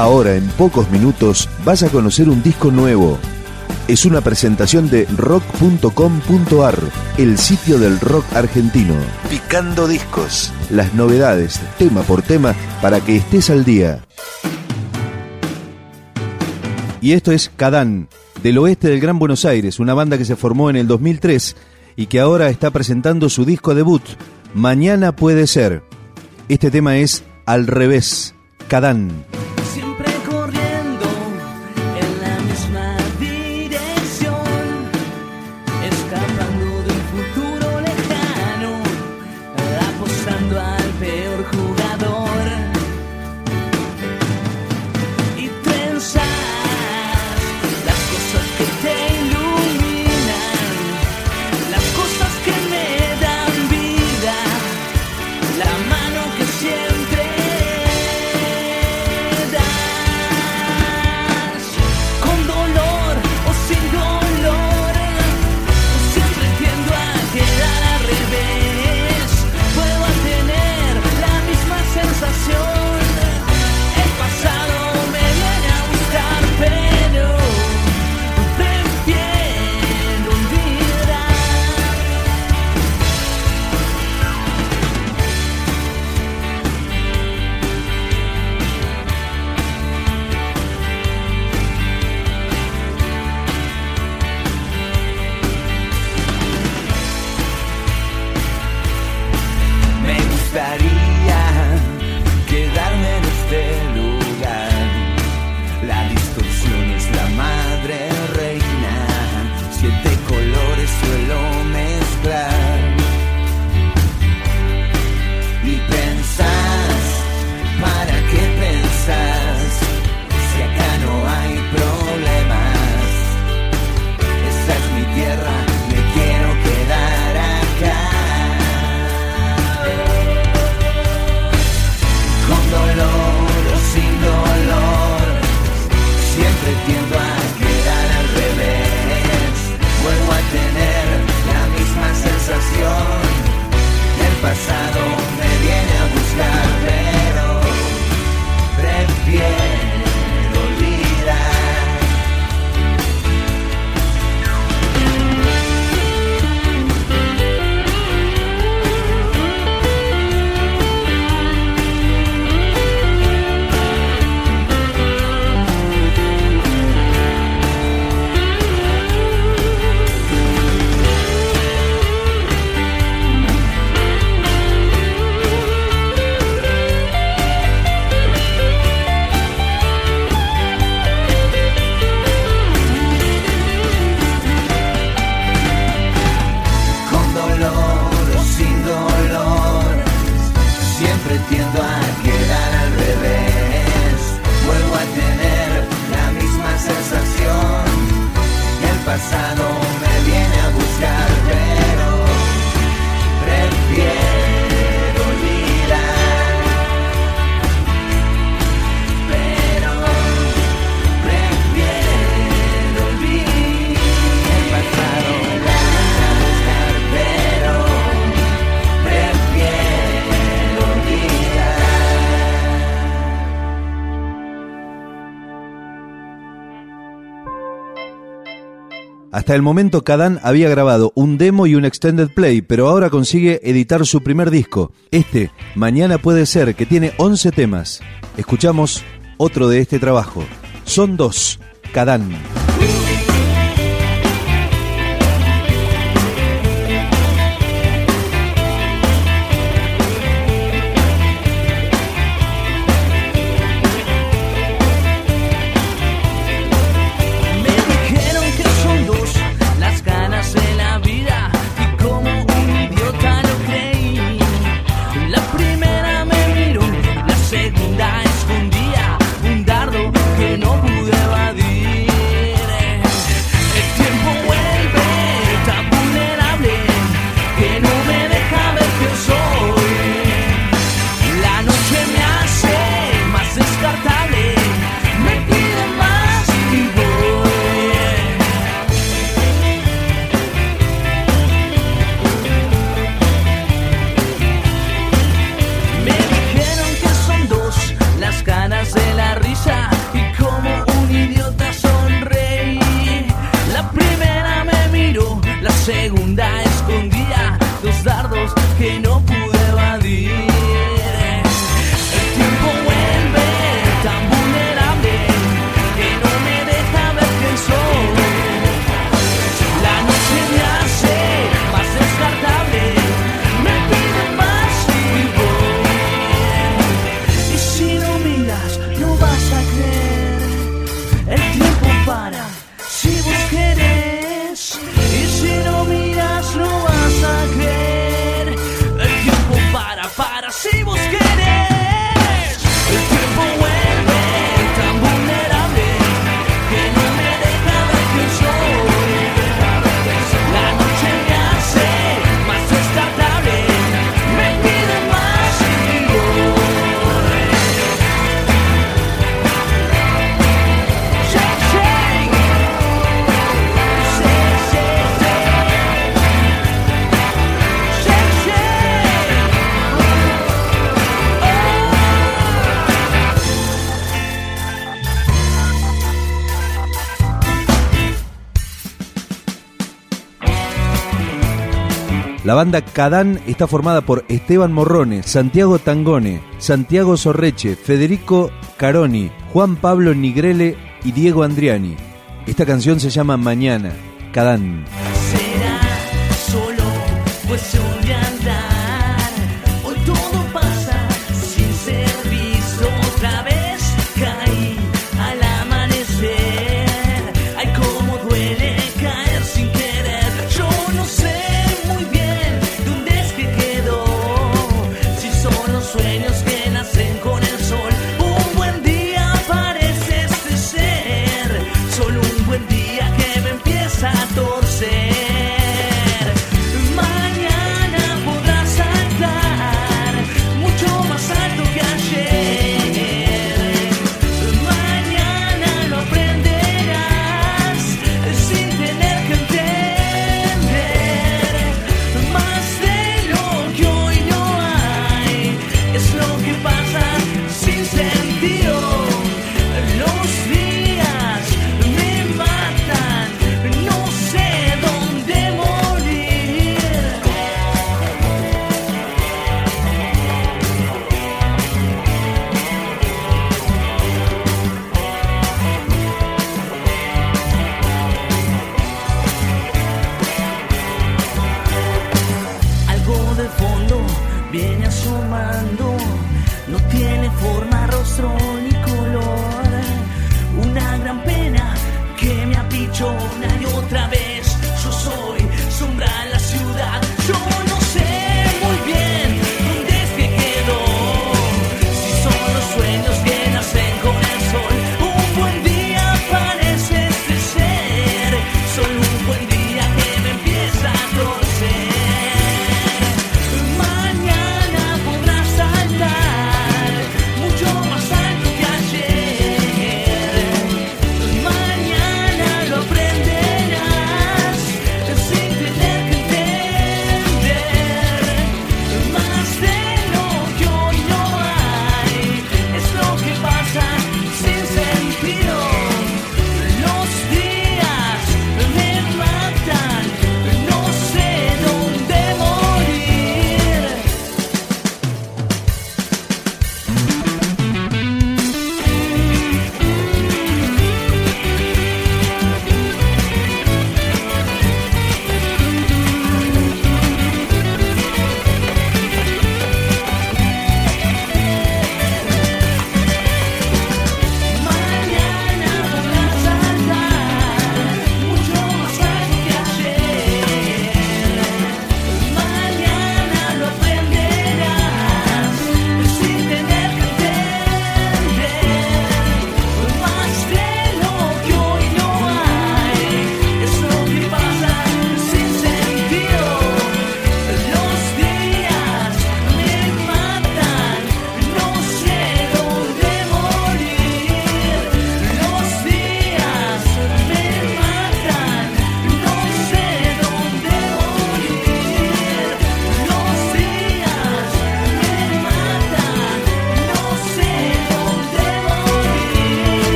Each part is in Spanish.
Ahora, en pocos minutos, vas a conocer un disco nuevo. Es una presentación de rock.com.ar, el sitio del rock argentino. Picando discos. Las novedades, tema por tema, para que estés al día. Y esto es Cadán, del oeste del Gran Buenos Aires, una banda que se formó en el 2003 y que ahora está presentando su disco debut, Mañana puede ser. Este tema es Al revés, Cadán. that Hasta el momento Kadan había grabado un demo y un extended play, pero ahora consigue editar su primer disco. Este, Mañana puede ser, que tiene 11 temas. Escuchamos otro de este trabajo. Son dos, Kadan. La banda Cadán está formada por Esteban Morrone, Santiago Tangone, Santiago Sorreche, Federico Caroni, Juan Pablo Nigrele y Diego Andriani. Esta canción se llama Mañana, Cadán. solo pues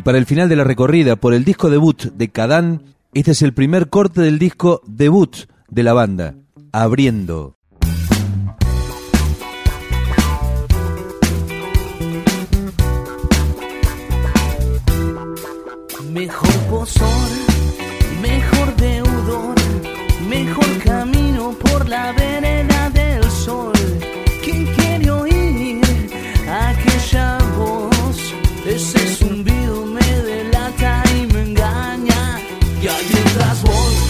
Y para el final de la recorrida por el disco debut de Cadán, este es el primer corte del disco debut de la banda, Abriendo. Picando Discos,